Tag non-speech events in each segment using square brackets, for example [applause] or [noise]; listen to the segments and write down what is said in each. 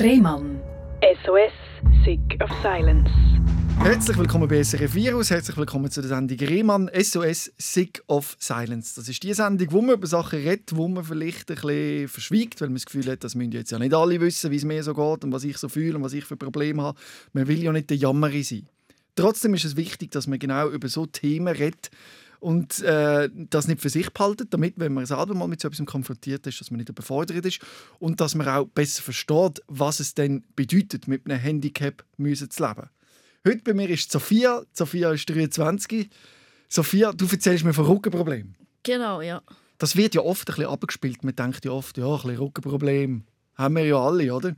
Rehmann. SOS, Sick of Silence. Herzlich willkommen bei SRF Virus, herzlich willkommen zu der Sendung Rehmann SOS Sick of Silence. Das ist die Sendung, wo man über Sachen redet, wo man vielleicht ein bisschen verschwiegt, weil man das Gefühl hat, das müssen jetzt ja nicht alle wissen, wie es mir so geht und was ich so fühle und was ich für Probleme habe. Man will ja nicht der Jammerer sein. Trotzdem ist es wichtig, dass man genau über so Themen redet und äh, das nicht für sich behalten, damit, wenn man selber mal mit so etwas konfrontiert ist, dass man nicht überfordert ist und dass man auch besser versteht, was es denn bedeutet, mit einem Handicap müssen zu leben. Heute bei mir ist Sophia. Sophia ist 23. Sophia, du erzählst mir von Rückenproblemen. Genau, ja. Das wird ja oft ein bisschen abgespielt. Man denkt ja oft, ja, ein bisschen Rückenproblem haben wir ja alle, oder?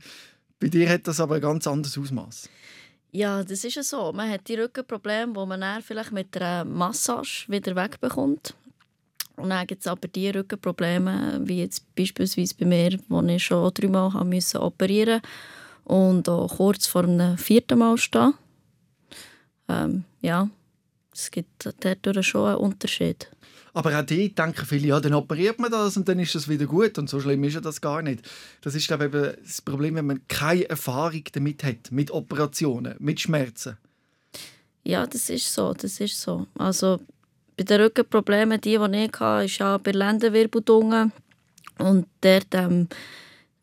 Bei dir hat das aber ein ganz anderes Ausmaß. Ja, das ist ja so. Man hat die Rückenprobleme, die man dann vielleicht mit einer Massage wieder wegbekommt. Und dann gibt es aber die Rückenprobleme, wie jetzt beispielsweise bei mir, wo ich schon dreimal haben musste operieren und auch kurz vor einem vierten Mal stehen. Ähm, ja, es gibt dadurch schon einen Unterschied. Aber auch die denken viele, ja, dann operiert man das und dann ist das wieder gut. Und so schlimm ist ja das gar nicht. Das ist, glaube ich, das Problem, wenn man keine Erfahrung damit hat, mit Operationen, mit Schmerzen. Ja, das ist so, das ist so. Also bei den Rückenproblemen, die, die ich hatte, ist ja bei Lendenwirbelungen und dort ähm,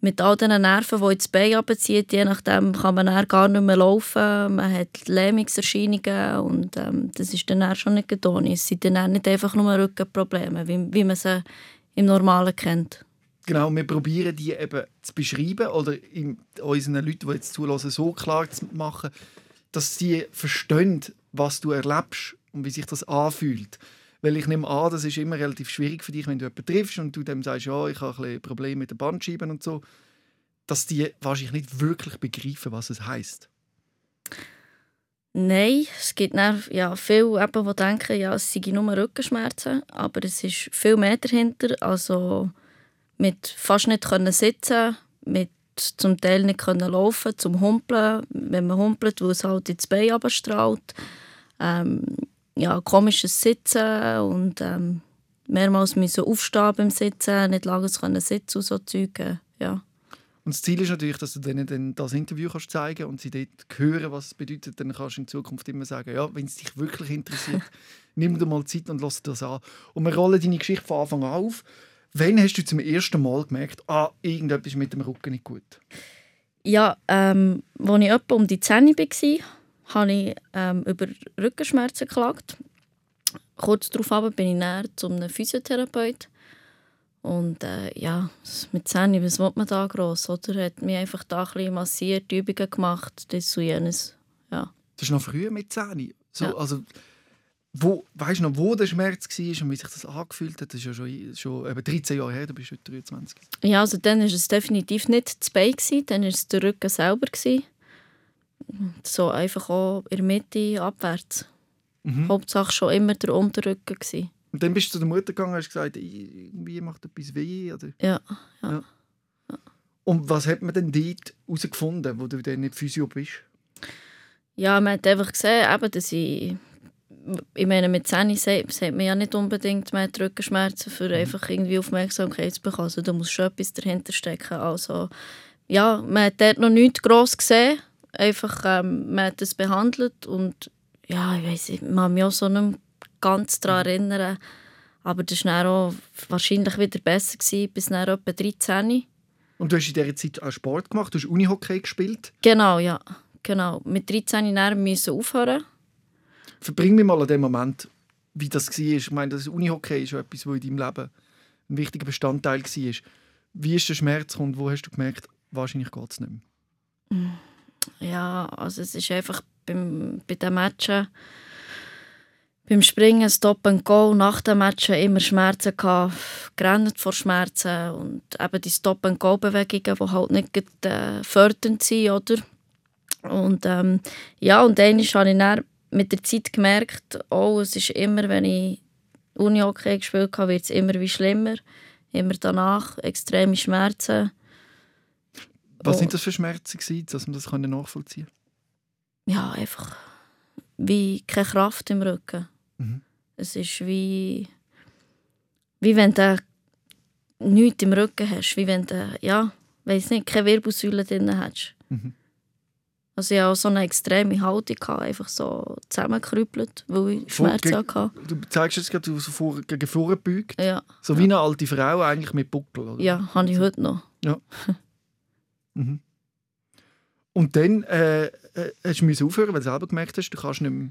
mit all den Nerven, die ins Bein abziehen, je nachdem kann man dann gar nicht mehr laufen. Man hat Lähmungserscheinungen und ähm, das ist dann schon nicht getan. Es sind dann nicht einfach nur Rückenprobleme, wie, wie man sie im Normalen kennt. Genau, wir probieren die eben zu beschreiben oder unseren Leuten, die jetzt zulassen, so klar zu machen, dass sie verstehen, was du erlebst und wie sich das anfühlt. Weil ich nehme an, das ist immer relativ schwierig für dich, wenn du jemanden triffst und du dem sagst, ja, ich habe ein Probleme mit den Bandscheiben und so, dass die wahrscheinlich nicht wirklich begreifen, was es heißt. Nein, es gibt ja, viele, die denken, ja, es seien nur Rückenschmerzen, aber es ist viel mehr dahinter. Also mit fast nicht können sitzen, mit zum Teil nicht können laufen, zum Humpeln, wenn man humpelt, wo es halt ins Bein abstrahlt. Ähm, ja, komisches Sitzen und ähm, mehrmals müssen aufstehen beim Sitzen, nicht lange können sitzen und so Zeug. Ja. Und das Ziel ist natürlich, dass du denen dann das Interview kannst zeigen und sie dort hören, was es bedeutet. Dann kannst du in Zukunft immer sagen, ja, wenn es dich wirklich interessiert, [laughs] nimm dir mal Zeit und lass dir das an. Und wir rollen deine Geschichte von Anfang an auf. Wann hast du zum ersten Mal gemerkt, ah, irgendetwas ist mit dem Rücken nicht gut? Ja, ähm, als ich etwa um die 10 war, habe ich ähm, über Rückenschmerzen geklagt. Kurz darauf bin ich näher zu einem Physiotherapeut. Und äh, ja, mit 10, was will man da gross? Oder? Er hat mich einfach da ein bisschen massiert, Übungen gemacht, das und jenes. Ja. Das ist noch früher mit 10? So, ja. also, wo, weißt du noch, wo der Schmerz war und wie sich das angefühlt hat? Das ist ja schon, schon eben 13 Jahre her, du bist heute 23. Ja, also dann war es definitiv nicht das Bein, dann war es der Rücken selber. Gewesen so einfach auch in der Mitte abwärts. Mhm. Hauptsache schon immer der Unterrücken. Gewesen. Und dann bist du zu der Mutter gegangen und hast gesagt, irgendwie macht etwas weh? Oder? Ja, ja. ja. ja. Und was hat man denn dort herausgefunden, wo du dann nicht Physio bist? Ja, man hat einfach gesehen, eben, dass ich... Ich meine, mit 10 sagt man ja nicht unbedingt, hat Rückenschmerzen, für mhm. einfach irgendwie Aufmerksamkeit zu bekommen. Also da muss schon etwas dahinter stecken. Also, ja, man hat dort noch nichts gross gesehen Einfach, ähm, man hat es behandelt und ja, ich weiß ich kann mich auch so nicht ganz daran erinnern. Aber das war auch wahrscheinlich wieder besser, gewesen, bis dann etwa 13. Und du hast in dieser Zeit auch Sport gemacht? Du hast Unihockey gespielt? Genau, ja. Genau. Mit 13 Jahren musste ich aufhören. Verbring mir mal an den Moment, wie das war. Ich meine, das Unihockey ist etwas, das in deinem Leben ein wichtiger Bestandteil war. Wie ist der Schmerz und wo hast du gemerkt, wahrscheinlich geht es nicht mehr? Ja, also es ist einfach beim, bei den Matchen, beim Springen, Stop and Go, nach den Matchen immer Schmerzen gehabt, gerannt vor Schmerzen und eben die Stop and Go Bewegungen, die halt nicht äh, fördernd sind, oder? Und ähm, ja, und dann habe ich dann mit der Zeit gemerkt, oh, es ist immer, wenn ich Uni-Hockey gespielt habe, wird es immer wie schlimmer. Immer danach extreme Schmerzen. Was oh. sind das für Schmerzen, gewesen, dass man das nachvollziehen kann? Ja, einfach wie keine Kraft im Rücken. Mhm. Es ist wie, wie wenn du nichts im Rücken hast. Wie wenn du, ja, weiß nicht, keine Wirbelsäule drin hast. Mhm. Also ich hatte auch so eine extreme Haltung, einfach so zusammengekrüppelt, weil ich Vor- Schmerzen geg- hatte. Du zeigst jetzt gerade, du so vor, gegen vorne gebeugt. Ja, So wie eine alte Frau eigentlich mit Buckel. Oder? ja habe ich heute noch. [laughs] Mhm. Und dann äh, äh, hast du aufhören, weil du selber gemerkt hast, du kannst nicht mehr.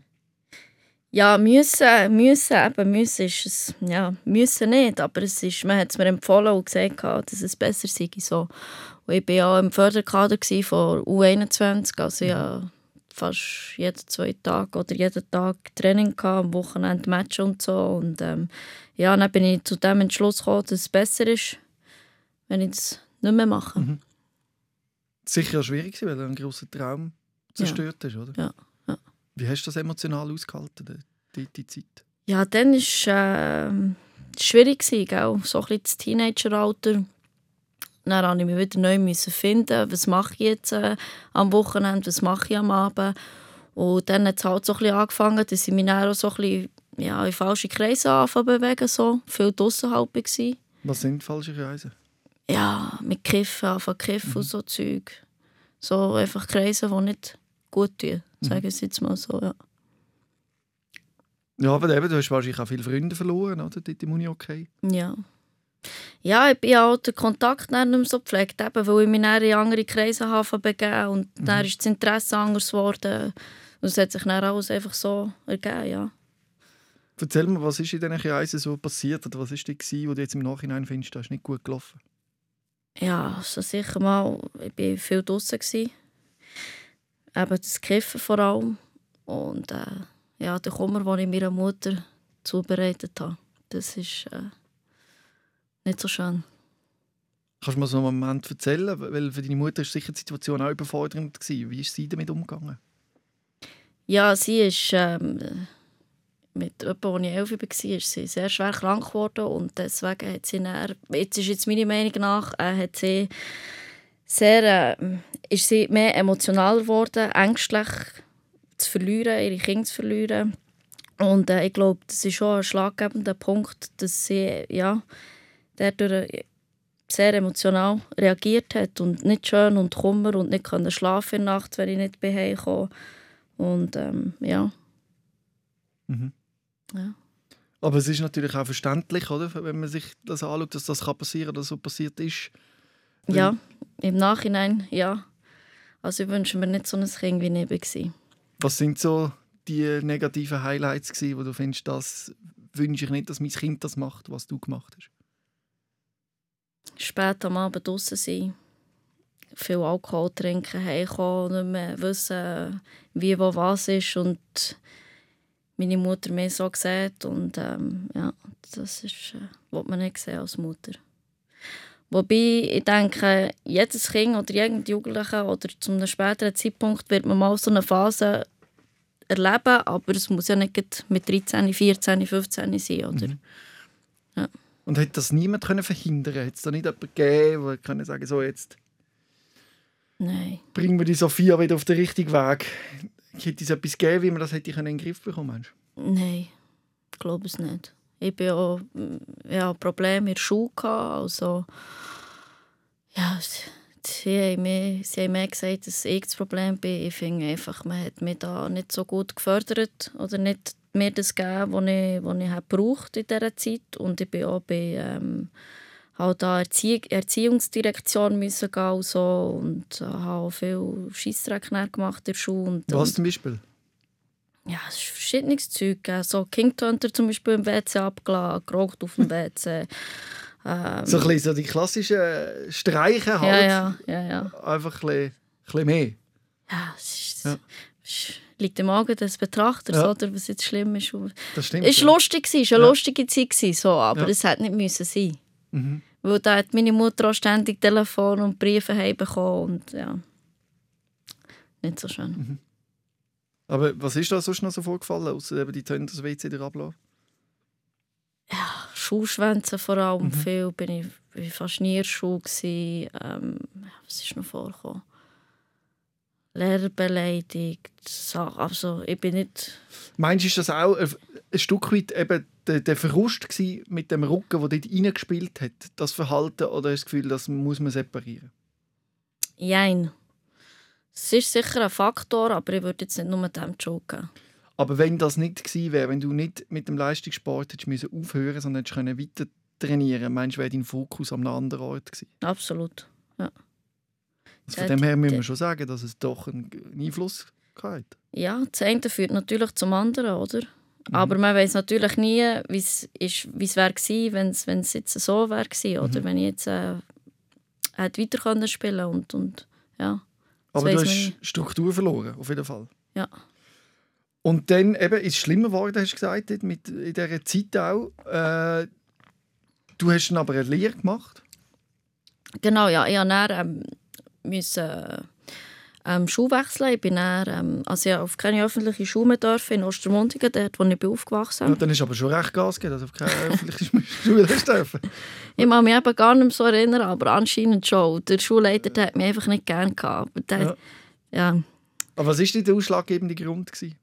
Ja, müssen, müssen, eben müssen ist es, ja, müssen nicht, aber es ist, man hat es mir empfohlen und gesagt, dass es besser sei. So. Und ich war ja im Förderkader von U21, also ja fast jeden zwei Tage oder jeden Tag Training gehabt, am Wochenende Match und so. Und ähm, ja, dann bin ich zu dem Entschluss gekommen, dass es besser ist, wenn ich das nicht mehr mache. Mhm. Sicher schwierig gewesen, weil du einen grossen Traum zerstört hast, oder? Ja, ja. Wie hast du das emotional ausgehalten, die, die, Zeit? Ja, dann war es äh, schwierig, gell? so ein bisschen das Teenageralter. Dann musste ich mich wieder neu müssen finden, was mache ich jetzt äh, am Wochenende, was mache ich am Abend. Und dann hat es halt so ein bisschen angefangen, dass ich mich dann auch so ein bisschen ja, in falsche Kreise anfangen bewegen, so. viel draussen halt war. Was sind falsche Kreise? Ja, mit Kiffen, zu kiffen und so Zeug. So einfach Kreise, die nicht gut tun, sagen wir es jetzt mal so, ja. Ja, aber eben, du hast wahrscheinlich auch viele Freunde verloren, oder? Dort im Uni-Okay. Ja. Ja, ich bin ja auch den Kontakt nicht mehr so gepflegt, eben, weil ich mich in andere Kreise habe begeben und dann ist das Interesse anders geworden. Und es hat sich dann alles einfach so ergeben, ja. Erzähl mir, was ist in diesen Kreisen so passiert? Oder was war das, wo du jetzt im Nachhinein findest, das ist nicht gut gelaufen? Ja, also sicher mal, ich war viel draußen. Eben das Kiffen vor allem. Und äh, ja, der Kummer, den ich meiner Mutter zubereitet habe, das ist äh, nicht so schön. Kannst du mir so einen Moment erzählen? Weil für deine Mutter war sicher die Situation auch überfordernd. Gewesen. Wie ist sie damit umgegangen? Ja, sie ist ähm, mit jemandem, als ich elf war, ist sie sehr schwer krank geworden und deswegen hat sie dann, jetzt ist jetzt meiner Meinung nach, äh, hat sie sehr, äh, ist sie mehr emotional geworden, ängstlich zu verlieren, ihre Kinder zu verlieren und äh, ich glaube, das ist schon ein schlaggebender Punkt, dass sie ja, dadurch sehr emotional reagiert hat und nicht schön und Kummer und nicht können schlafen in der Nacht, wenn ich nicht komme. Und ähm, ja. Mhm. Ja. Aber es ist natürlich auch verständlich, oder? wenn man sich das anschaut, dass das kann passieren oder so passiert ist. Ja, im Nachhinein, ja. Also ich wünsche mir nicht so ein Kind, wie war. Was sind so die negativen Highlights, gewesen, wo du findest, das wünsche ich nicht, dass mein Kind das macht, was du gemacht hast? Spät am Abend draußen sein, viel Alkohol trinken, heimkommen, nicht mehr wissen, wie wo was ist und meine Mutter mir so sieht und ähm, ja, das ist, äh, was man nicht sehen als Mutter. Wobei ich denke, jedes Kind oder irgendein Jugendlicher oder zu einem späteren Zeitpunkt wird man mal so eine Phase erleben, aber es muss ja nicht mit 13, 14, 15 sein, oder? Mhm. Und hat das niemand können verhindern? Hat es da nicht jemanden gegeben, der können sagen, so jetzt Nein. bringen wir die Sophia wieder auf den richtigen Weg? Hätte es etwas gegeben, wie man das hätte in den Griff bekommen meinst? Nein, ich glaube es nicht. Ich bin auch, mm, ja, Probleme in der Schule also ja, sie, haben mir, sie haben mir gesagt, dass ich das Problem bin. Ich finde einfach, man hat mich da nicht so gut gefördert oder nicht mir das gegeben, was ich, was ich gebraucht in dieser Zeit. Und ich bin auch bei ähm, halt da Erziehung, Erziehungsdirektion müssen gehen und so und äh, habe viel Scheissdreck gemacht in der Schule. Und, Was zum Beispiel? ja, es ist verschiedenes Zeug. gegeben. So King Hunter zum Beispiel im WC abgeladen, geraucht auf dem [laughs] WC. Ähm, So, ein so die klassischen Streichen ja, halt. ja, ja, ja. Einfach ein bisschen, ein bisschen mehr. Ja, es ist, es liegt im Auge des Betrachters, Ja. oder, was jetzt schlimm ist. Das stimmt. Es war lustig, es war eine lustige Zeit, so, aber es hätte nicht müssen sein Mhm. Weil da hat meine Mutter auch ständig Telefon und Briefe heimbekommen und ja, nicht so schön. Mhm. Aber was ist da sonst noch so vorgefallen, außer eben die Töne das WC der Ablauf? Schulschwänze vor allem Mhm. viel, bin ich, bin ich fast nie in gewesen. Ähm, was ist noch vorgekommen? Lehrer beleidigt, Sachen. also ich bin nicht... Meinst du, ist das auch ein, ein Stück weit eben der, der gewesen mit dem Rücken, der dort reingespielt hat, das Verhalten, oder das Gefühl, das muss man separieren? Jein. Es ist sicher ein Faktor, aber ich würde jetzt nicht nur dem die Schuld geben. Aber wenn das nicht gewesen wäre, wenn du nicht mit dem Leistungssport hättest müssen aufhören sondern hättest können weiter trainieren meinst du, wäre dein Fokus an einem anderen Ort gewesen? Absolut. Also von Ja, dem her müssen wir schon sagen, dass es doch einen Einfluss hat. Ja, das eine führt natürlich zum anderen, oder? Aber man weiß natürlich nie, wie es wäre gewesen, wenn es jetzt so wäre gewesen, oder wenn ich jetzt äh, hätte weiter können spielen und und ja. Aber du hast. Struktur verloren, auf jeden Fall. Ja. Und dann eben, ist es schlimmer geworden, hast du gesagt, mit, in dieser Zeit auch. Äh, du hast dann aber eine Lehre gemacht. Genau, ja, ich musste dann, ähm, müssen, ähm, Schule wechseln. Ich bin dann, ähm, also ich auf keine öffentliche Schule mehr dürfen, in Ostermundigen, dort, wo ich bin aufgewachsen Ja, bin. dann hast du aber schon recht Gas gegeben, dass du auf keine öffentliche [laughs] Schule dürfen. Ich kann mich eben gar nicht mehr so erinnern, aber anscheinend schon. Der Schulleiter der hat mich einfach nicht gerne gehabt. Aber der, Ja. ja. Aber was war denn der ausschlaggebende Grund? Gewesen?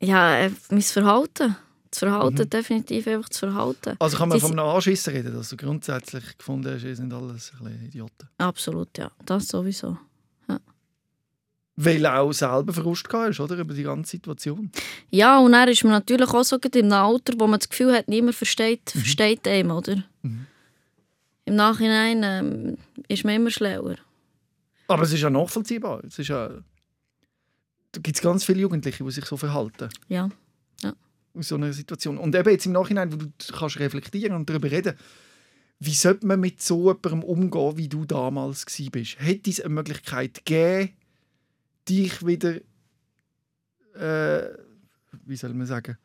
Ja, äh, mein Verhalten. Das Verhalten, Mhm. definitiv einfach das Verhalten. Also kann man von einem Anschissen reden, dass du grundsätzlich gefunden hast, ihr sind alles ein bisschen Idioten. Absolut, ja. Das sowieso. Weil du auch selber gehabt hast, oder? Über die ganze Situation. Ja, und dann ist man natürlich auch so einem Alter, wo man das Gefühl hat, niemand versteht, Mhm. versteht einem, oder? Im Nachhinein ähm, ist man immer schlauer. Aber es ist ja nachvollziehbar. Es ist ja... Da gibt es ganz viele Jugendliche, die sich so verhalten. Ja. aus so einer Situation. Und eben jetzt im Nachhinein, wo du kannst reflektieren und darüber reden, wie sollte man mit so jemandem umgehen, wie du damals bist? Hätte es eine Möglichkeit gegeben, dich wieder, äh, wie soll man sagen,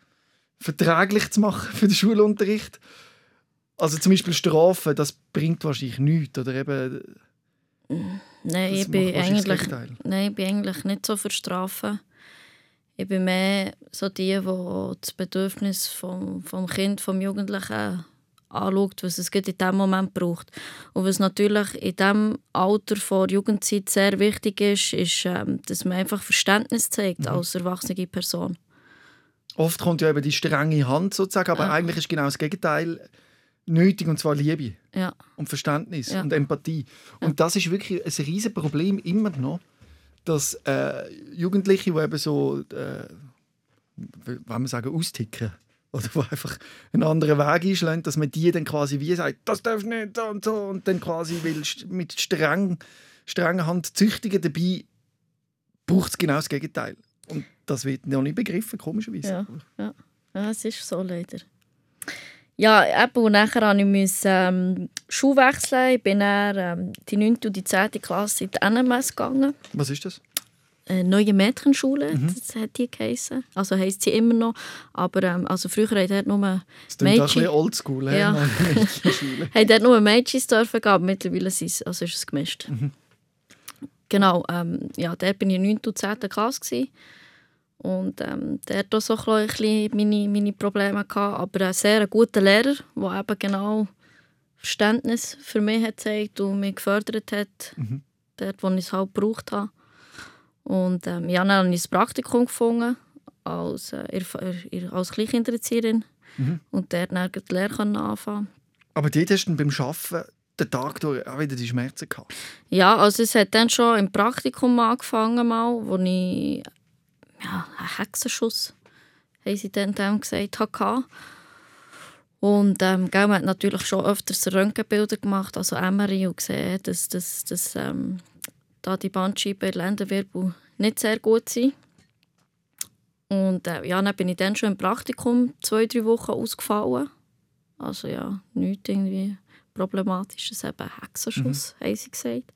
verträglich zu machen für den Schulunterricht? Also zum Beispiel Strafen, das bringt wahrscheinlich nichts. Oder eben, Nein, ich bin, eigentlich, nein, ich bin eigentlich nicht so für Strafen. Ich bin mehr so die, die das Bedürfnis vom, vom Kind, vom Jugendlichen anschaut, was es in diesem Moment braucht. Und was natürlich in diesem Alter vor Jugendzeit sehr wichtig ist, ist, ähm, dass man einfach Verständnis zeigt Mhm. als erwachsene Person. Oft kommt ja eben die strenge Hand sozusagen, aber Ja. eigentlich ist genau das Gegenteil nötig, und zwar Liebe. Ja, und Verständnis Ja. und Empathie. Und das ist wirklich ein riesen Problem immer noch, dass äh, Jugendliche, die eben so, äh, wenn man sagen, austicken oder die einfach einen anderen Weg einschlagen, dass man die dann quasi wie sagt, das darf nicht und so und dann quasi will st- mit streng, strenger Hand züchtigen. Dabei braucht es genau das Gegenteil. Und das wird noch nicht begriffen, komischerweise. Ja. Ja, es ist so leider. Ja, eben, und nachher musste ich ähm, Schule wechseln. Ich bin dann ähm, die 9. und die 10. Klasse in die NMS gegangen. Was ist das? Eine neue Mädchenschule, Mhm. das hat die geheissen. Also heisst sie immer noch. Aber ähm, also früher hat dort nur, Das klingt auch ein Mädchen. bisschen oldschool. Ja. [laughs] Mädchenschule. haben dort nur Mädchen dürfen gehen, aber mittlerweile ist es, also ist es gemischt. Mhm. Genau, ähm, ja, dort bin ich in der 9. und 10. Klasse. Gewesen. Und ähm, der hat auch so ein bisschen meine, meine Probleme gehabt, aber ein sehr guter Lehrer, der eben genau Verständnis für mich hat gezeigt und mich gefördert hat, Mhm. dort, wo ich es halt gebraucht habe. Und ähm, ja, dann habe ich ein Praktikum gefunden als, äh, als Kleinkindererzieherin Mhm. und dort dann die Lehre anfangen. Aber dort hast du beim Arbeiten den Tag durch auch wieder die Schmerzen gehabt. Ja, also es hat dann schon im Praktikum angefangen, mal, wo ich ja, einen Hexenschuss, haben sie dann dem gesagt, hatte. Und ähm, man hat natürlich schon öfters Röntgenbilder gemacht, also MRI, und gesehen, dass, dass, dass ähm, da die Bandscheiben Lendenwirbel nicht sehr gut sind. Und äh, ja, dann bin ich dann schon im Praktikum zwei, drei Wochen ausgefallen. Also ja, nichts irgendwie Problematisches, eben Hexenschuss, haben sie gesagt.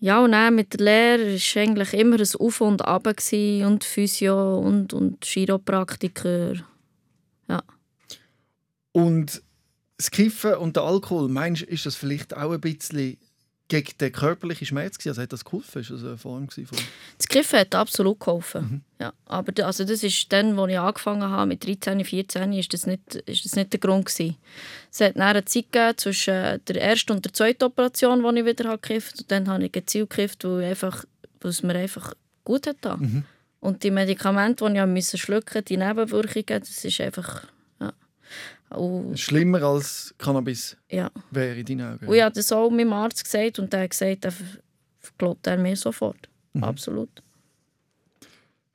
Ja, und dann mit der Lehre war eigentlich immer ein Auf und Ab und Physio und, und Chiropraktiker. Und das Kiffen und der Alkohol, meinst du, ist das vielleicht auch ein bisschen gegen den körperlichen Schmerz gewesen? Also hat das geholfen? Ist das eine Form von... Das Kiffen hat absolut geholfen. Ja, aber also das ist dann, als ich angefangen habe, mit 13, 14, ist das nicht, ist das nicht der Grund gewesen. Es hat eine Zeit gegeben zwischen der ersten und der zweiten Operation, wo ich wieder gekifft habe. Und dann habe ich gezielt gekifft, weil, einfach, weil es mir einfach gut hat. getan. Und die Medikamente, die ich musste schlucken die Nebenwirkungen, das ist einfach... Und, Schlimmer als Cannabis ja. wäre in deinen Augen. Und ich habe das auch meinem Arzt gesagt und er hat gesagt, er glaubt er mir sofort. Mhm. Absolut.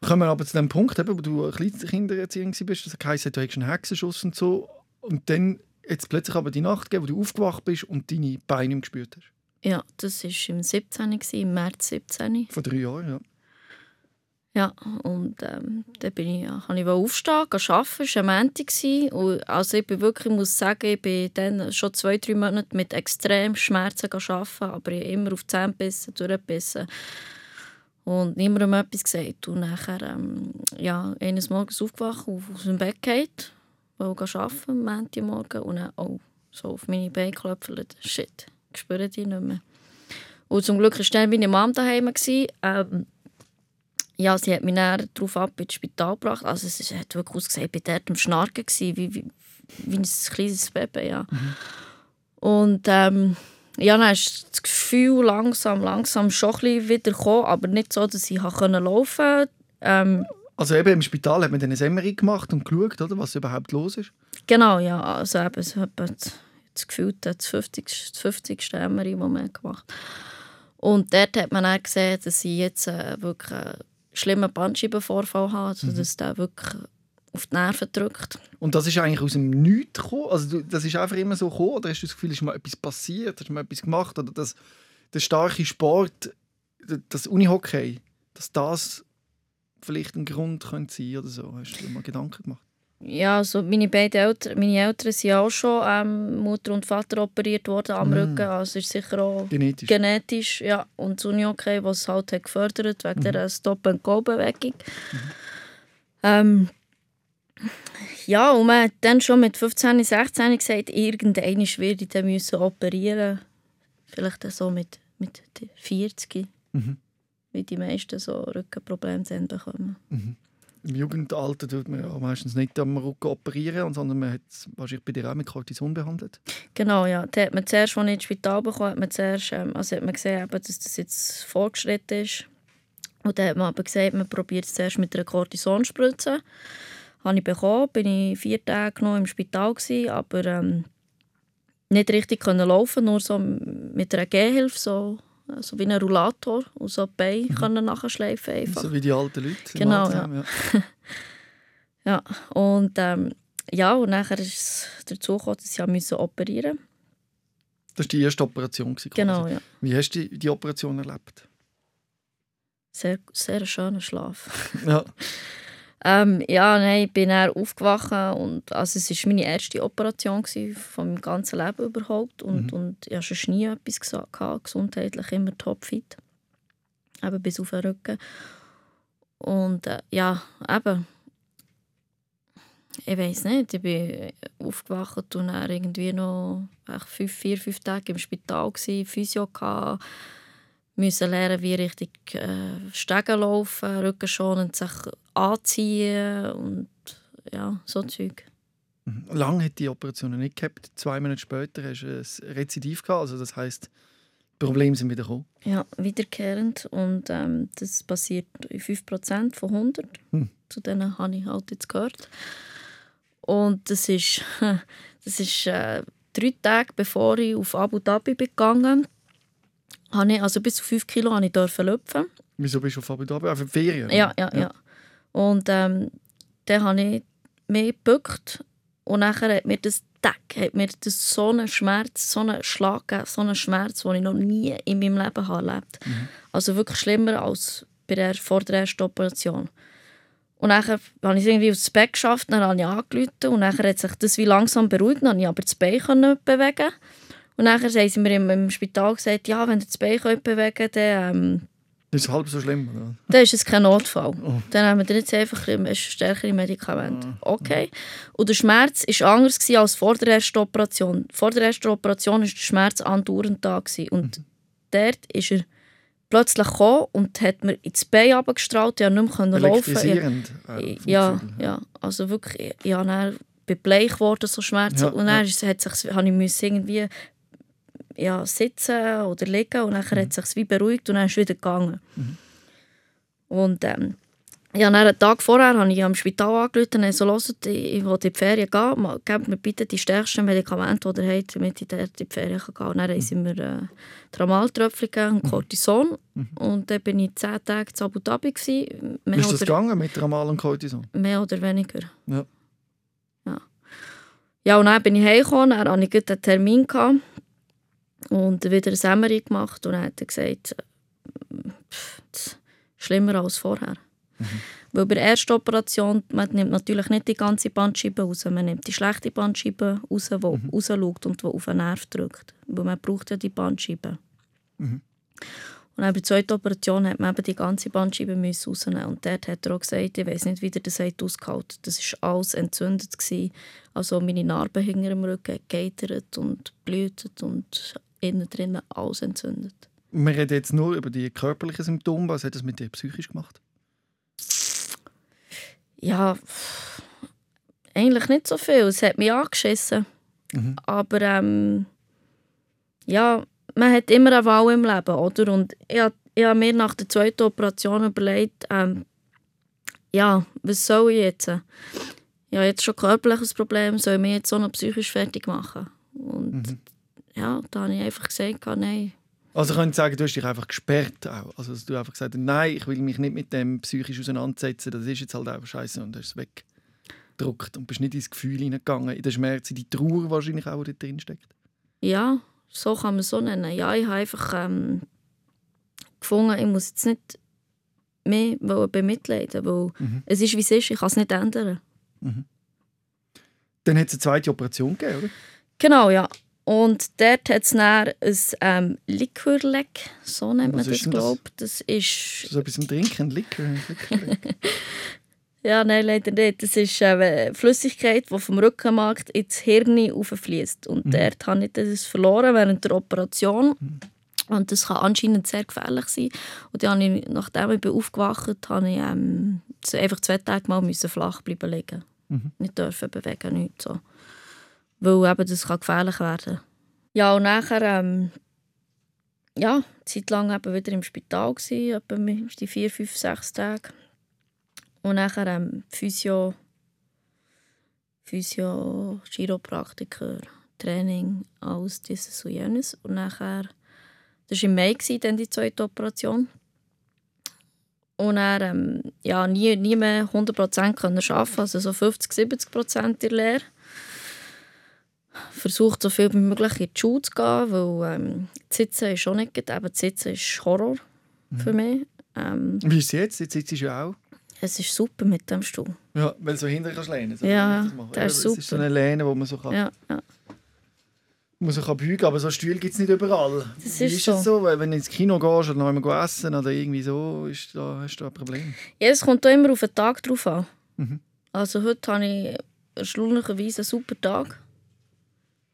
Kommen wir aber zu dem Punkt, eben, wo du eine Kleinkindererziehung warst, das heisst, du hast einen Hexenschuss und so. Und dann jetzt plötzlich aber die Nacht gegeben, wo du aufgewacht bist und deine Beine nicht gespürt hast. Ja, das war im 17. gewesen, im März 17. Vor drei Jahren, ja. Ja, und ähm, dann bin ich, habe ich aufstehen, arbeiten, es war ein Montag. Und Also ich bin wirklich, ich muss sagen, ich bin dann schon zwei, drei Monate mit extremen Schmerzen arbeiten, aber ich immer auf die Zähne gebissen, durchgebissen. Und niemandem etwas gesagt. Und nachher, ähm, ja, eines Morgens aufgewacht, auf, aus dem Bett geht, wollte arbeiten, am Montagmorgen, und dann, oh, so auf meine Beine klopfen, shit, ich spüre die nicht mehr. Und zum Glück war dann meine Mom daheim. Ähm, ja, sie hat mich dann darauf ab ins Spital gebracht. Also es hat wirklich ausgesehen, ich war dort am Schnarchen, gewesen, wie, wie, wie ein kleines Baby, ja. Und ähm, ja, dann ist das Gefühl langsam, langsam schon ein wieder gekommen, aber nicht so, dass ich laufen konnte. Ähm, Also eben im Spital hat man dann ein MRI gemacht und geschaut, oder, was überhaupt los ist. genau, ja, also eben, es hat das, Gefühl, das 50. Das 50. MRI, das man gemacht hat. Und dort hat man dann gesehen, dass ich jetzt äh, wirklich einen schlimmen Bandscheibenvorfall habe, also dass der wirklich auf die Nerven drückt. Und das ist eigentlich aus dem Nichts gekommen? Also das ist einfach immer so gekommen? Oder hast du das Gefühl, ist mal etwas passiert? Hast du mal etwas gemacht? Oder das, der starke Sport, das Unihockey, dass das vielleicht ein Grund könnte sein oder so? Hast du dir mal Gedanken gemacht? Ja, also meine beiden Eltern, meine Eltern sind auch schon ähm, Mutter und Vater operiert worden am Mm. Rücken, also ist sicher auch Genetisch? genetisch, ja. Und das Unihockey, was es halt hat gefördert wegen dieser Stop-and-Go-Bewegung. Ähm, ja, und man hat dann schon mit 15, 16 gesagt, irgendwann werde ich dann müssen operieren. Vielleicht dann so mit, mit 40, Mhm. wie die meisten so Rückenprobleme dann bekommen. Im Jugendalter tut man ja meistens nicht am Rücken operieren, sondern man hat es wahrscheinlich bei dir auch mit Cortison behandelt. Genau, ja. Da hat man zuerst, als ich ins Spital bekam, hat man zuerst, ähm, also hat man gesehen, dass das jetzt fortgeschritten ist. Und dann hat man aber gesagt, man probiert es zuerst mit einer Cortisonspritze. Habe ich bekommen, bin ich vier Tage noch im Spital gewesen, aber ähm, nicht richtig können laufen, nur so mit einer Gehhilfe, so, so wie ein Rollator und so die Beine können nachschleifen einfach. So wie die alten Leute. Genau, Altersheim, ja. [laughs] Ja, und ähm, ja, und nachher ist es dazu gekommen, dass ich musste operieren Das war die erste Operation. quasi. Genau, ja. Wie hast du die, die Operation erlebt? Sehr, sehr schöner Schlaf. [laughs] Ja. [laughs] Ähm, ja, nein, ich bin dann aufgewacht und also es war meine erste Operation gewesen von meinem ganzen Leben überhaupt und, und ich hatte schon nie etwas gesagt, gesundheitlich immer topfit. Eben bis auf den Rücken. Und äh, ja, eben, ich weiß nicht, ich bin aufgewacht und dann irgendwie noch vier, fünf Tage im Spital gsi, Physio gehabt, müssen lernen, wie richtig äh, Stegen laufen, rückenschonend sich anziehen und ja, so Zeug. Mhm. Lange hat die Operation nicht gehabt. Zwei Monate später hast du ein Rezidiv gehabt. Also das heisst, die Probleme sind wieder gekommen. Ja, wiederkehrend und ähm, das passiert in 5% von 100. Hm. Zu denen habe ich halt jetzt gehört. Und das ist, [laughs] das ist äh, drei Tage bevor ich auf Abu Dhabi bin gegangen habe ich, also bis zu 5 Kilo habe ich dürfen lüpfen. Wieso bist du auf Abu Dhabi? Auf die Ferien? Ja, ja, ja. Und ähm, dann habe ich mich gebückt und nachher hat mir das Tag, hat mir das so einen Schmerz, so einen Schlag gegeben, so einen Schmerz, den ich noch nie in meinem Leben habe erlebt Also wirklich schlimmer als bei der, vor der ersten Operation. Und dann habe ich es irgendwie aufs Bett geschafft, dann habe ich angerufen und dann hat sich das wie langsam beruhigt, dann konnte ich aber das Bein können bewegen. Und dann haben sie mir im, im Spital gesagt, ja, wenn ihr das Bein könnt bewegen könnt, dann... Ähm, Das ist halb so schlimm, oder? dann ist es kein Notfall. Oh. Dann haben wir jetzt einfach ein stärkere Medikamente. Okay. Und der Schmerz war anders als vor der ersten Operation. Vor der ersten Operation war der Schmerz andauernd da. Gewesen. Und dort ist er plötzlich gekommen und hat mir ins Bein abgestrahlt. Ich konnte nicht mehr laufen. Äh, Ja, ja. Also wirklich, ich, ich bin bleich geworden, so Schmerzen. Ja, und dann ja. hat sich, habe ich irgendwie ja, sitzen oder liegen und dann Mhm. hat es sich wie beruhigt und dann ist es wieder gegangen. Und ähm, Ja, dann einen Tag vorher habe ich am Spital angerufen und so, hört, ich, will in die Ferien gehen, gebt mir bitte die stärksten Medikamente, die ihr habt, damit ich dort in die Ferien gehen kann. Dann haben sie mir äh, Tramaltröpfchen gegeben und Cortison. Und dann bin ich zehn Tage in Abu Dhabi. Gewesen, mehr, Ist das oder, gegangen mit Ramal und Cortison? mehr oder weniger. Ja. Ja, ja und dann bin ich heimgekommen, dann hatte ich einen Termin gehabt und wieder ein MRI gemacht und dann hat er gesagt, pff, das ist schlimmer als vorher. Weil bei der ersten Operation, man nimmt natürlich nicht die ganze Bandscheibe raus, man nimmt die schlechte Bandscheibe raus, die rausschaut und die auf den Nerv drückt. Weil man braucht ja die Bandscheibe. Und dann bei der zweiten Operation hat man eben die ganze Bandscheibe rausnehmen Und dort hat er auch gesagt, ich weiß nicht, wie er das hat ausgehalten Das war alles entzündet. Gewesen. Also meine Narben hinter dem Rücken geitert und blutet und innen drinnen alles entzündet. Wir reden jetzt nur über die körperlichen Symptome. Was hat das mit dir psychisch gemacht? Ja, eigentlich nicht so viel. Es hat mich angeschissen. Aber ähm, ja, man hat immer eine Wahl im Leben, oder? Und ich, ich habe mir nach der zweiten Operation überlegt, ähm, ja, was soll ich jetzt? Ich habe jetzt schon ein körperliches Problem, soll ich mich jetzt auch noch psychisch fertig machen? Und ja, da habe ich einfach gesagt, nein, Also ich könnte sagen, du hast dich einfach gesperrt auch. Also dass du einfach gesagt hast, nein, ich will mich nicht mit dem psychisch auseinandersetzen, das ist jetzt halt einfach scheiße und hast es weggedruckt und bist nicht ins Gefühl hineingegangen, in den Schmerz, in die Trauer wahrscheinlich auch, die drin steckt. Ja, so kann man es so nennen. Ja, ich habe einfach ähm, gefunden, ich muss jetzt nicht mehr bemitleiden, weil es ist, wie es ist, ich kann es nicht ändern. Dann hat es eine zweite Operation gegeben, oder? Genau, ja. Und dort hat es dann ein ähm, Liquorleck, so nennt man das, ist glaube ich. Das ist... Ist das etwas zum Trinken, Likör? Likör? [laughs] Ja, nein, leider nicht. Das ist äh, Flüssigkeit, die vom Rückenmark ins Hirn fließt. Und Mhm. dort habe ich das verloren während der Operation. Und das kann anscheinend sehr gefährlich sein. Und dann habe ich, nachdem ich bin aufgewacht habe ich ähm, einfach zwei Tage mal flach bleiben liegen. Mhm. Nicht dürfen bewegen, nichts so. Weil eben, das kann gefährlich werden. Ja, und nachher, ähm, ja, eine Zeit eben wieder im Spital gsi, etwa die vier, fünf, sechs Tage. Und nachher ähm, Physio, Physio, Chiropraktiker, Training, alles dieses und jenes. Und nachher, das war im Mai, gewesen, dann die zweite Operation. Und er ähm, ja, nie, nie mehr 100% können arbeiten, also so 50, 70% in der Lehre. Versucht so viel wie möglich in die Schule zu gehen, weil ähm, Sitzen ist schon nicht gut. Eben, Sitzen ist Horror für mich. Ähm, Wie ist es jetzt? Jetzt sitzt du ja auch. es ist super mit dem Stuhl. Ja, weil du so hinterher kannst lehnen. So Ja, das ist Das ist so super. eine Lehne, wo man so kann, Ja, ja. man so kann beugen aber so Stühle gibt es nicht überall. Das Wie ist ist so. es so? Weil Wenn du ins Kino gehst oder noch einmal essen oder irgendwie so, ist da, hast du ein Problem. Ja, es kommt auch immer auf den Tag drauf an. Mhm. Also heute habe ich erstaunlicherweise einen super Tag.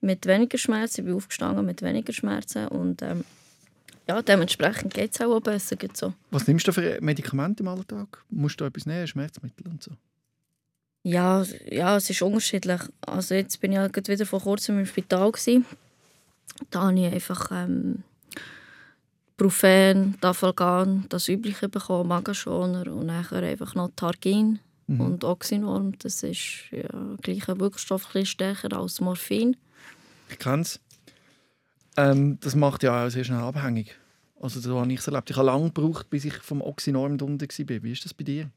Mit weniger Schmerzen. Ich bin aufgestanden mit weniger Schmerzen. Und ähm, ja, dementsprechend geht es auch besser. So. Was nimmst du für Medikamente im Alltag? Musst du etwas nehmen, Schmerzmittel und so? Ja, ja, es ist unterschiedlich. Also jetzt bin ich gerade wieder vor kurzem im Spital. Gewesen. Da habe ich einfach ähm, Brufen, Dafalgan, das Übliche bekommen, Magenschoner und nachher einfach noch Targin und Oxynorm. Das ist ja, gleich ein Wirkstoff, ein stärker als Morphin. Ich kenne es. Ähm, das macht ja auch sehr schnell abhängig. Also so habe ich es erlebt. Ich habe lange gebraucht, bis ich vom Oxynorm drunter war. Wie ist das bei dir?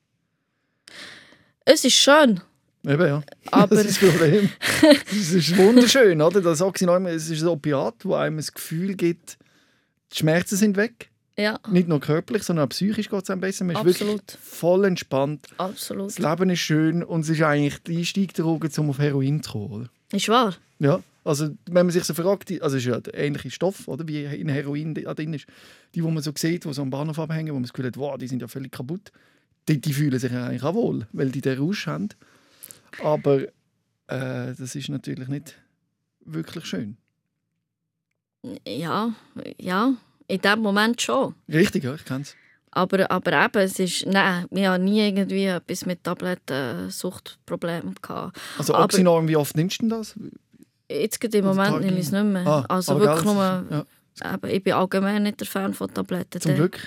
Es ist schön, Eben, ja. Aber- [laughs] das ist das Problem. Es ist wunderschön, oder? Das Oxynorm es ist ein Opiat, das einem das Gefühl gibt, die Schmerzen sind weg. ja, Nicht nur körperlich, sondern auch psychisch geht es einem besser. Man ist Absolut. wirklich voll entspannt. absolut. Das Leben ist schön und es ist eigentlich die Einsteigdroge, um auf Heroin zu kommen. Oder? Ist wahr. Ja, also wenn man sich so fragt, die- also es ist ja der ähnliche Stoff, oder, wie in Heroin da drin ist. Die, die man so sieht, die so am Bahnhof abhängen, wo man das Gefühl hat, wow, die sind ja völlig kaputt, die, die fühlen sich eigentlich auch wohl, weil die den Rausch haben. Aber äh, das ist natürlich nicht wirklich schön. Ja, ja, in dem Moment schon. Richtig, ja, ich kenne es. Aber, aber eben, es ist, nein, wir haben nie irgendwie etwas mit Tabletten Suchtproblemen gehabt. Also Aber- Oxynorm, wie oft nimmst du das? Jetzt gerade im Moment nehme ich es nicht mehr. Ah, also wirklich nur, ja, eben, ich bin allgemein nicht der Fan von Tabletten. zum Der- Glück.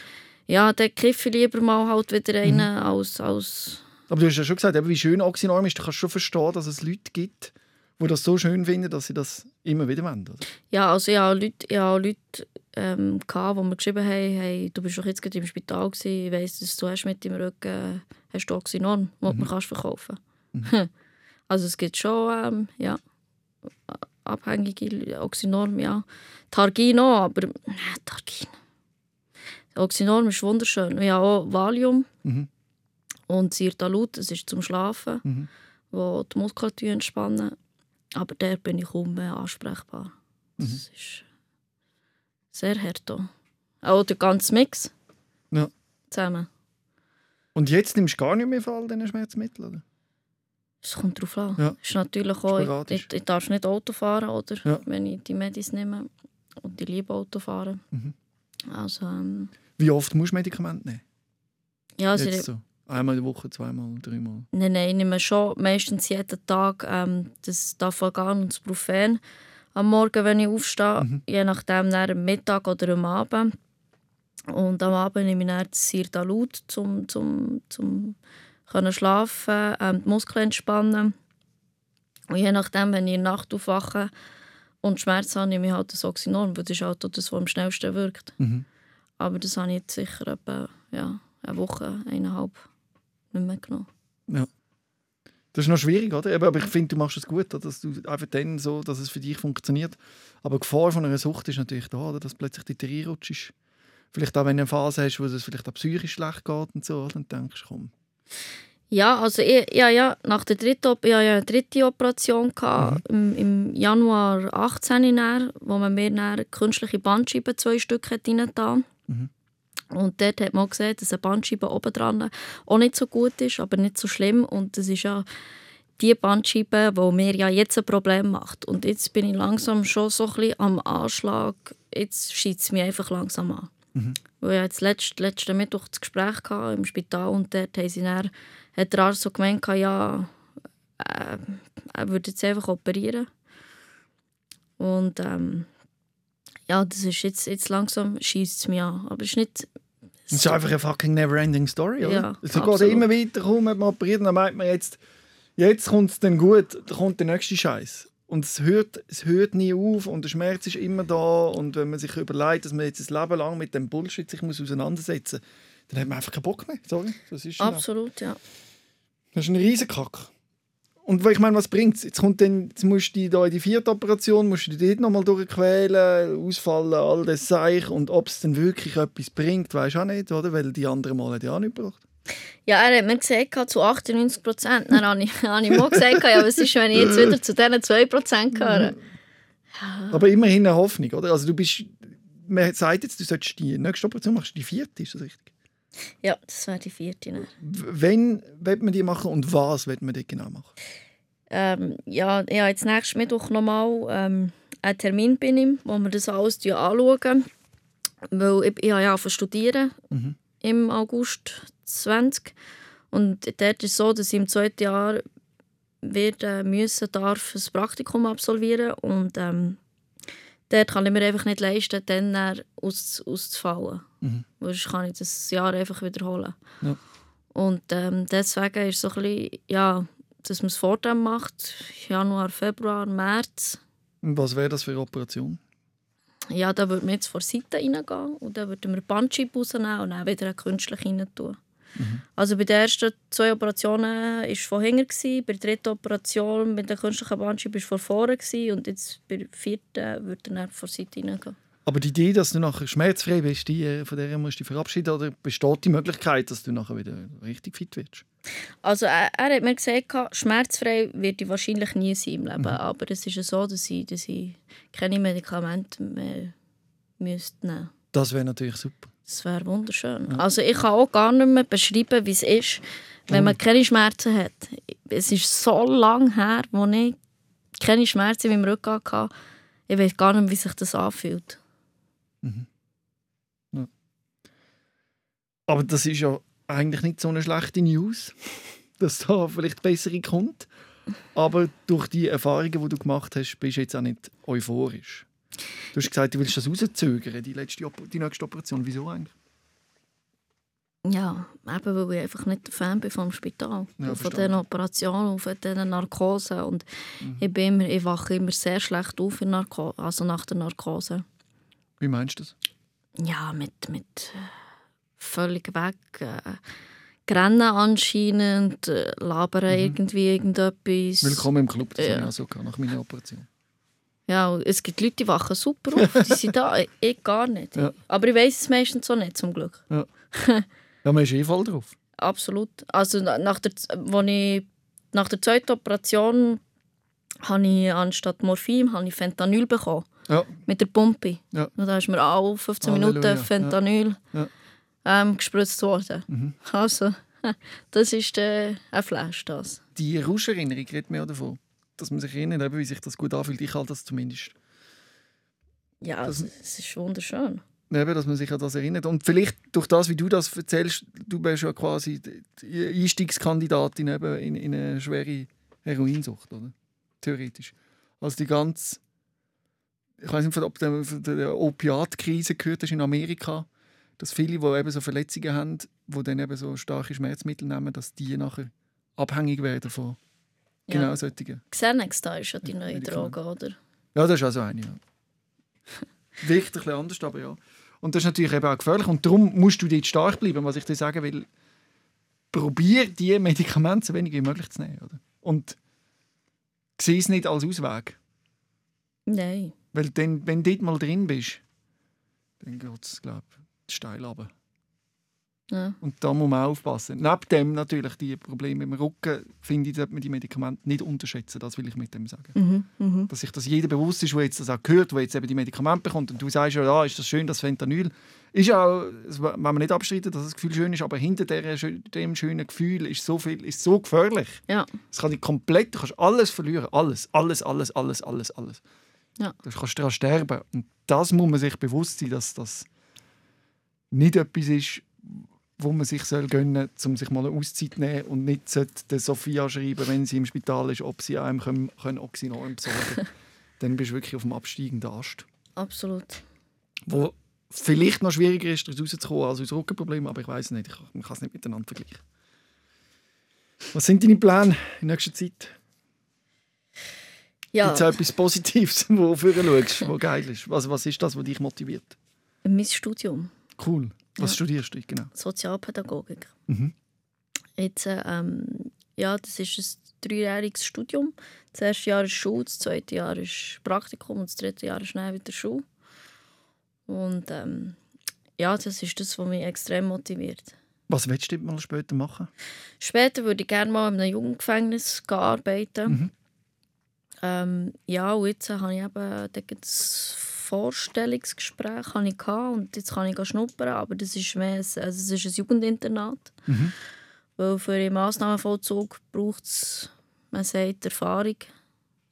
ja, dann kiffe ich lieber mal halt wieder einen als, als Aber du hast ja schon gesagt, eben, wie schön Oxynorm ist. Du kannst schon verstehen, dass es Leute gibt, die das so schön finden, dass sie das immer wieder wollen. Oder? Ja, also ich habe Leute, ich habe Leute ähm, gehabt, die mir geschrieben haben, hey, du bist doch jetzt gerade im Spital gewesen, ich weiss, dass du hast mit dem Rücken hast du Oxynorm, das du mir kannst verkaufen [laughs] Also es gibt schon, ähm, ja, abhängige Oxynorm, ja. Targin auch, aber, nein, Targin. Oxynorm ist wunderschön. Ich habe auch Valium Mhm. und Sirtalut, das ist zum Schlafen, Mhm. wo die Muskulatur entspannen. Aber der bin ich kaum mehr ansprechbar. Das Mhm. ist sehr hart. Auch Auch der ganze Mix Ja. zusammen. Und jetzt nimmst du gar nicht mehr von all diesen Schmerzmitteln, oder? Es kommt darauf an. Ja. Ist natürlich auch, ich, ich darf nicht Auto fahren, oder? Ja. wenn ich die Medis nehme. Und ich liebe Auto fahren. Mhm. Also, ähm, Wie oft musst du Medikamente nehmen? ja, also Jetzt so. Einmal in der Woche, zweimal, dreimal. nein, nein, ich nehme schon meistens jeden Tag ähm, das Dafagan und das Brufen am Morgen, wenn ich aufstehe. Mhm. Je nachdem, am Mittag oder am Abend. Und am Abend nehme ich dann das Sirtalut, zum, zum, zum können schlafen, ähm, die Muskeln entspannen. Und je nachdem, wenn ich in der Nacht aufwache und Schmerzen habe, nehme ich halt das Oxynorm, weil das ist halt das, was am schnellsten wirkt. Mhm. Aber das habe ich jetzt sicher etwa ja, eine Woche, eineinhalb nicht mehr genommen. Das ist noch schwierig, oder? Aber ich finde, du machst es gut, dass du einfach dann so, dass es für dich funktioniert. Aber die Gefahr von einer Sucht ist natürlich da, oder? dass plötzlich die reinrutschst. Vielleicht auch, wenn du eine Phase hast, wo es vielleicht auch psychisch schlecht geht und so, dann denkst du, komm. Ja, also ich, ja, ja, nach der dritten, ich hatte ja eine dritte Operation gehabt, im, im Januar 18, dann, wo man mir dann künstliche Bandscheiben zwei Stück hat reingetan Mhm. Und dort hat man gesehen, dass eine Bandscheibe oben dran auch nicht so gut ist, aber nicht so schlimm. Und das ist ja die Bandscheibe, die mir ja jetzt ein Problem macht. Und jetzt bin ich langsam schon so ein bisschen am Anschlag. Jetzt schießt es mich einfach langsam an. Mhm. Weil ich jetzt letzten, letzten Mittwoch das Gespräch hatte im Spital und dort haben sie dann, hat der Arzt so gemeint, ja, äh, er würde jetzt einfach operieren. Und ähm, ja, das ist jetzt, jetzt langsam schießt es mich an. Aber es ist nicht... Es ist einfach eine fucking never-ending Story, oder? Ja, es geht absolut. immer weiter, kaum hat man operiert, dann meint man jetzt, jetzt kommt es dann gut, dann kommt der nächste Scheiß. Und es hört, es hört nie auf und der Schmerz ist immer da. Und wenn man sich überlegt, dass man jetzt ein Leben lang mit dem Bullshit sich muss auseinandersetzen muss, dann hat man einfach keinen Bock mehr. Sorry, das ist, Absolut, ja. das ist ein Riesenkack. Und ich meine, was bringt es? Jetzt, kommt dann, jetzt musst du da in die vierte Operation, musst du dich dort nochmal durchquälen, ausfallen, all das Seich. Und ob es dann wirklich etwas bringt, weiß ich auch nicht, oder? Weil die anderen Mal hat ja auch nicht gebracht. Ja, er hat mir gesagt, zu 98 Prozent. Dann habe ich, [laughs] habe ich mal gesagt, ja, was ist, wenn ich jetzt wieder zu diesen 2 Prozent gehöre? Aber immerhin eine Hoffnung, oder? Also du bist, man sagt jetzt, du solltest die nächste Operation machen, die vierte, ist das richtig? Ja, das wäre die vierte. dann. W- Wenn wird man die machen und was wird man dort genau machen? Ähm, ja, ich habe jetzt nächsten Mittwoch nochmal ähm, einen Termin bei ihm, wo wir das alles anschauen. Weil ich, ich habe ja studieren Mhm. Im August 20. Und dort ist es so, dass ich im zweiten Jahr werden müssen, darf ein Praktikum absolvieren und ähm, dort kann ich mir einfach nicht leisten, dann, aus, auszufallen. Mhm. Sonst kann ich das Jahr einfach wiederholen. Ja. Und ähm, deswegen ist es so ein bisschen, ja, dass man es vor dem macht, Januar, Februar, März. Und was wäre das für eine Operation? Ja, da würde man jetzt vor Seite reingehen und dann würden wir Bandscheibe rausnehmen und dann wieder eine künstliche rein tun. Also bei den ersten zwei Operationen war es von hinten, bei der dritten Operation mit der künstlichen Bandscheibe war es von vorne und jetzt bei der vierten würde er dann vor Seite reingehen. Aber die Idee, dass du nachher schmerzfrei bist, die, äh, von der musst du dich verabschieden oder besteht die Möglichkeit, dass du nachher wieder richtig fit wirst? Also er, er hat mir gesagt, schmerzfrei wird ich wahrscheinlich nie sein im Leben, aber es ist ja so, dass ich, dass ich keine Medikamente mehr müsste nehmen Das wäre natürlich super. Das wäre wunderschön. Also ich kann auch gar nicht mehr beschreiben, wie es ist, wenn man keine Schmerzen hat. Es ist so lange her, wo ich keine Schmerzen in meinem Rücken hatte. Ich weiß gar nicht, wie sich das anfühlt. Aber das ist ja eigentlich nicht so eine schlechte News, [laughs] dass da vielleicht bessere kommt. Aber durch die Erfahrungen, die du gemacht hast, bist du jetzt auch nicht euphorisch. Du hast gesagt, du willst das rauszögern, die, letzte die nächste Operation. Wieso eigentlich? Ja, eben weil ich einfach nicht der Fan bin vom Spital. Ja, von diesen Operationen und von diesen Narkosen. Und Mhm. ich, bin immer, ich wache immer sehr schlecht auf in Narko also nach der Narkose. Wie meinst du das? Ja, mit, mit äh, völlig weg. Äh, Grennen anscheinend, äh, labern irgendwie irgendetwas. Mhm. Willkommen im Club, das Ja. habe ich auch so nach meiner Operation. Ja, es gibt Leute, die wachen super auf. Die sind da, ich, [laughs] ich gar nicht. Ja. Aber ich weiß es meistens so nicht, zum Glück. [laughs] Ja, man ist eh voll drauf. Absolut. Also na- nach der, wo ich, nach der zweiten Operation habe ich anstatt Morphin habe ich Fentanyl bekommen. Ja, Mit der Pumpe. Ja. Und da ist mir auch 15 Halleluja, Minuten. Fentanyl. Ähm, gespritzt worden. Mhm. Also, [laughs] das ist äh, ein Flash, das. die Rauscherinnerung redet mir auch davon. Dass man sich erinnert, wie sich das gut anfühlt. Ich halte das zumindest. Ja, Das- es, ist wunderschön. Eben, dass man sich an das erinnert. Und vielleicht durch das, wie du das erzählst, du bist ja quasi die Einstiegskandidatin eben in, in eine schwere Heroinsucht, oder? Theoretisch. Also die ganz. Ich weiß nicht, ob du von der Opiatkrise gehört hast in Amerika, dass viele, die eben so Verletzungen haben, die dann eben so starke Schmerzmittel nehmen, dass die nachher abhängig werden von Ja. genau solchen. Xanax da ist ja die neue Medikamente. Droge, oder? Ja, das ist also eine, ja. [laughs] Wirkt ein bisschen anders, aber ja. Und das ist natürlich eben auch gefährlich. Und darum musst du dort stark bleiben, was ich dir sagen will. Probier, die Medikamente so wenig wie möglich zu nehmen. Oder? Und sieh es nicht als Ausweg. Nein. Weil dann, wenn du dort mal drin bist, dann geht es, glaube ich, steil runter. Ja. Und da muss man aufpassen. Neben dem natürlich die Probleme im Rücken, finde ich, sollte man die Medikamente nicht unterschätzen. Das will ich mit dem sagen. Mhm. Mhm. dass sich das jeder bewusst ist, der jetzt das auch gehört, der jetzt eben die Medikamente bekommt. Und du sagst ja, ja, ist das schön, das Fentanyl. Ist auch, das will man nicht abstreiten, dass das Gefühl schön ist, aber hinter dem schönen Gefühl ist so viel, ist so gefährlich. Ja. Es kann dich komplett, du kannst alles verlieren, alles, alles, alles, alles, alles, alles. Ja. Du kannst daran sterben. Und das muss man sich bewusst sein, dass das nicht etwas ist, wo man sich soll gönnen soll, um sich mal eine Auszeit zu nehmen und nicht der Sophia schreiben, wenn sie im Spital ist, ob sie einem können, können Oxynorm besorgen können. [laughs] Dann bist du wirklich auf dem absteigenden Ast. Absolut. Wo vielleicht noch schwieriger ist, daraus rauszukommen als aus Rückenproblemen, aber ich weiß nicht, ich, man kann es nicht miteinander vergleichen. Was sind deine Pläne in nächster Zeit? Ja, Gibt es etwas Positives, [laughs] wofür du schaust, was geil ist? Was, was ist das, was dich motiviert? mein Studium, Cool. Was Ja. studierst du genau? Sozialpädagogik. Mhm. Jetzt, äh, ähm, ja, das ist ein dreijähriges Studium. Das erste Jahr ist Schule, das zweite Jahr ist Praktikum und das dritte Jahr ist dann wieder Schule. Und ähm, ja, das ist das, was mich extrem motiviert. Was willst du mal später machen? Später würde ich gerne mal in einem Jugendgefängnis arbeiten. Mhm. Ähm, ja, und jetzt habe ich eben gibt's Vorstellungsgespräch habe ich gehabt und jetzt kann ich schnuppern, aber das ist mehr ein, also es ist ein Jugendinternat. Mhm. Weil für den Massnahmenvollzug braucht es, man sagt, Erfahrung.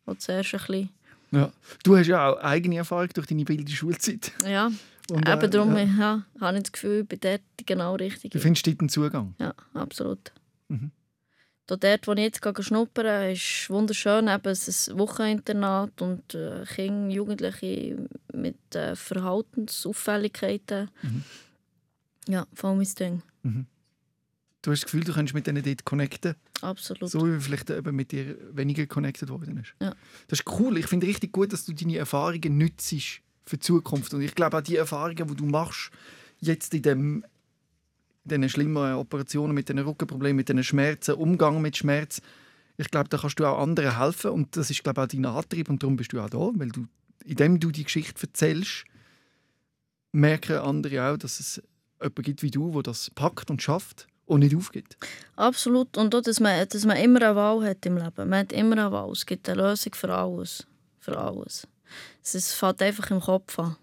Und zuerst ein bisschen, Ja. Du hast ja auch eigene Erfahrung durch deine bildende Schulzeit. ja, [laughs] Und, eben darum ja. ja, habe ich das Gefühl, ich bin dort genau richtig. Du findest dort einen Zugang. Ja, absolut. Mhm. Da dort, wo ich jetzt schnuppern ist wunderschön. Eben, es ist ein Wocheninternat und äh, Kinder, Jugendliche mit äh, Verhaltensauffälligkeiten. Mhm. Ja, voll mein Ding. Du hast das Gefühl, du kannst mit denen dort connecten. Absolut. So wie vielleicht eben mit dir weniger connected worden ist. Ja. Das ist cool. Ich finde richtig gut, dass du deine Erfahrungen nützt für die Zukunft. Und ich glaube auch die Erfahrungen, die du machst, jetzt in dem diesen schlimmen Operationen mit den Rückenproblemen, mit den Schmerzen, Umgang mit Schmerz, ich glaube, da kannst du auch anderen helfen und das ist glaube ich, auch dein Antrieb und darum bist du auch da, weil du, indem du die Geschichte erzählst, merken andere auch, dass es jemanden gibt wie du, der das packt und schafft und nicht aufgibt. Absolut. Und auch, dass man, dass man immer eine Wahl hat im Leben. Man hat immer eine Wahl. Es gibt eine Lösung für alles. Für alles. Es fällt einfach im Kopf an.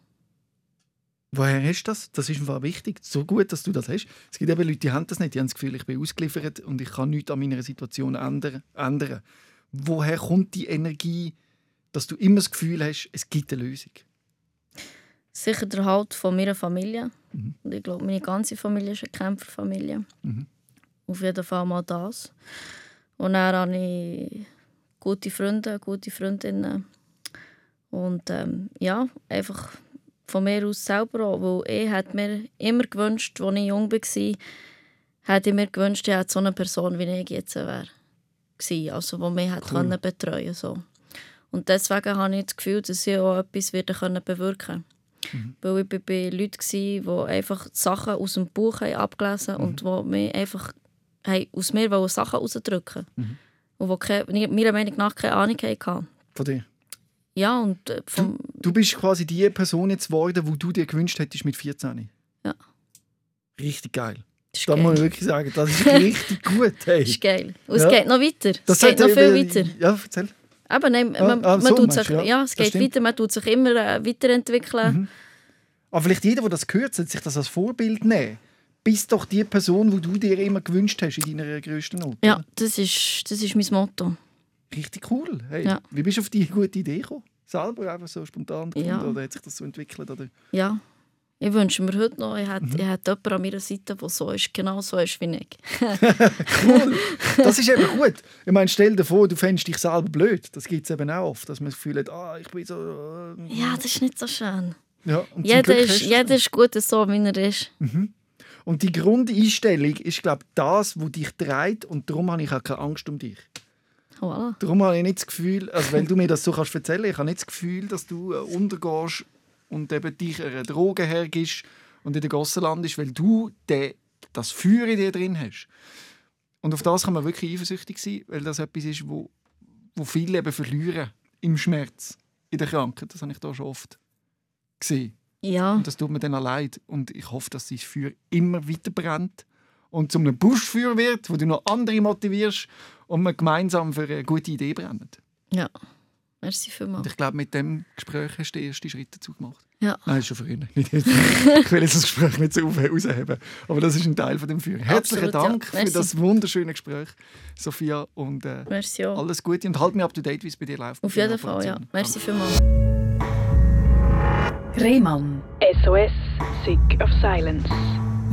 Woher hast du das? Das ist einfach wichtig. So gut, dass du das hast. Es gibt eben Leute, die haben das nicht. Die haben das Gefühl, ich bin ausgeliefert und ich kann nichts an meiner Situation ändern. Woher kommt die Energie, dass du immer das Gefühl hast, es gibt eine Lösung? Sicher der Halt von meiner Familie. Mhm. Und ich glaube, meine ganze Familie ist eine Kämpferfamilie. Mhm. Auf jeden Fall mal das. Und dann habe ich gute Freunde, gute Freundinnen. Und ähm, ja, einfach von mir aus selber auch. Weil ich hätte mir immer gewünscht, als ich jung war, hätte ich mir gewünscht, ich hätte so eine Person wie ich jetzt wäre. Also die mich hätte Cool. können betreuen so. Und deswegen habe ich das Gefühl, dass ich auch etwas wieder können bewirken Mhm. Weil ich bei- bei Leuten war, die einfach Sachen aus dem Buch haben abgelesen Mhm. und die mir einfach haben aus mir Sachen rausdrücken Mhm. Und die keine, meiner Meinung nach keine Ahnung hatten. Von dir. Ja, und äh, vom, Du bist quasi die Person jetzt geworden, wo du dir gewünscht hättest mit 14. Ja. Richtig geil. das ist Da muss ich geil. wirklich sagen, das ist richtig [laughs] gut. Hey. Das ist geil. Und es Ja. geht noch weiter. Das es geht noch viel weiter. Ja, erzähl. Eben, nein, Ah, man, ah, man so tut sich, du, ja. ja. es geht weiter, man tut sich immer äh, weiterentwickeln. Mhm. Aber vielleicht jeder, der das hört, sollte sich das als Vorbild nehmen. Bist doch die Person, die du dir immer gewünscht hast in deiner grössten Not. Ja, das ist, das ist mein Motto. Richtig cool. Hey, Ja. Wie bist du auf die gute Idee gekommen? Selber einfach so spontan gefunden, Ja. oder hat sich das so entwickelt? Oder? Ja. Ich wünsche mir heute noch, ich hätte, Mhm. ich hätte jemanden an meiner Seite, der so ist, genau so ist wie ich. [laughs] Cool. [laughs] Das ist eben gut. Ich meine, stell dir vor, du fändest dich selber blöd. Das gibt es eben auch oft, dass man das Gefühl hat, ah, ich bin so... Äh, Ja, das ist nicht so schön. ja. Jeder ist, jeder ist gut so, wie er ist. Und die Grundeinstellung ist, glaube ich, das, was dich treibt und darum habe ich auch keine Angst um dich. Voilà. Darum habe ich nicht das Gefühl, also wenn du mir das so kannst erzählen, ich habe nicht das Gefühl, dass du äh, untergehst und eben dich einer Droge hergibst und in der Gosse landest, weil du den, das Feuer in dir drin hast. Und auf das kann man wirklich eifersüchtig sein, weil das etwas ist, wo, wo viele eben verlieren im Schmerz, in der Krankheit. Das habe ich da schon oft gesehen. Ja, Und das tut mir dann leid. Und ich hoffe, dass dieses Feuer immer weiter brennt und zu einem Buschfeuer wird, wo du noch andere motivierst und wir gemeinsam für eine gute Idee brennen. ja. Merci Und vielmals. ich glaube, mit dem Gespräch hast du den ersten Schritt dazu gemacht. Ja. Nein, schon früher. Nicht jetzt. [laughs] ich will jetzt das Gespräch nicht so auf- rausheben. Aber das ist ein Teil von dem Feuer. Herzlichen Absolut, ja. Dank für das wunderschöne Gespräch, Sophia. Und äh, Merci auch. alles Gute. Und halt mich up to date, wie es bei dir läuft. Auf jeden Fall, ja. Merci vielmals. Rehmann. SOS, Sick of Silence.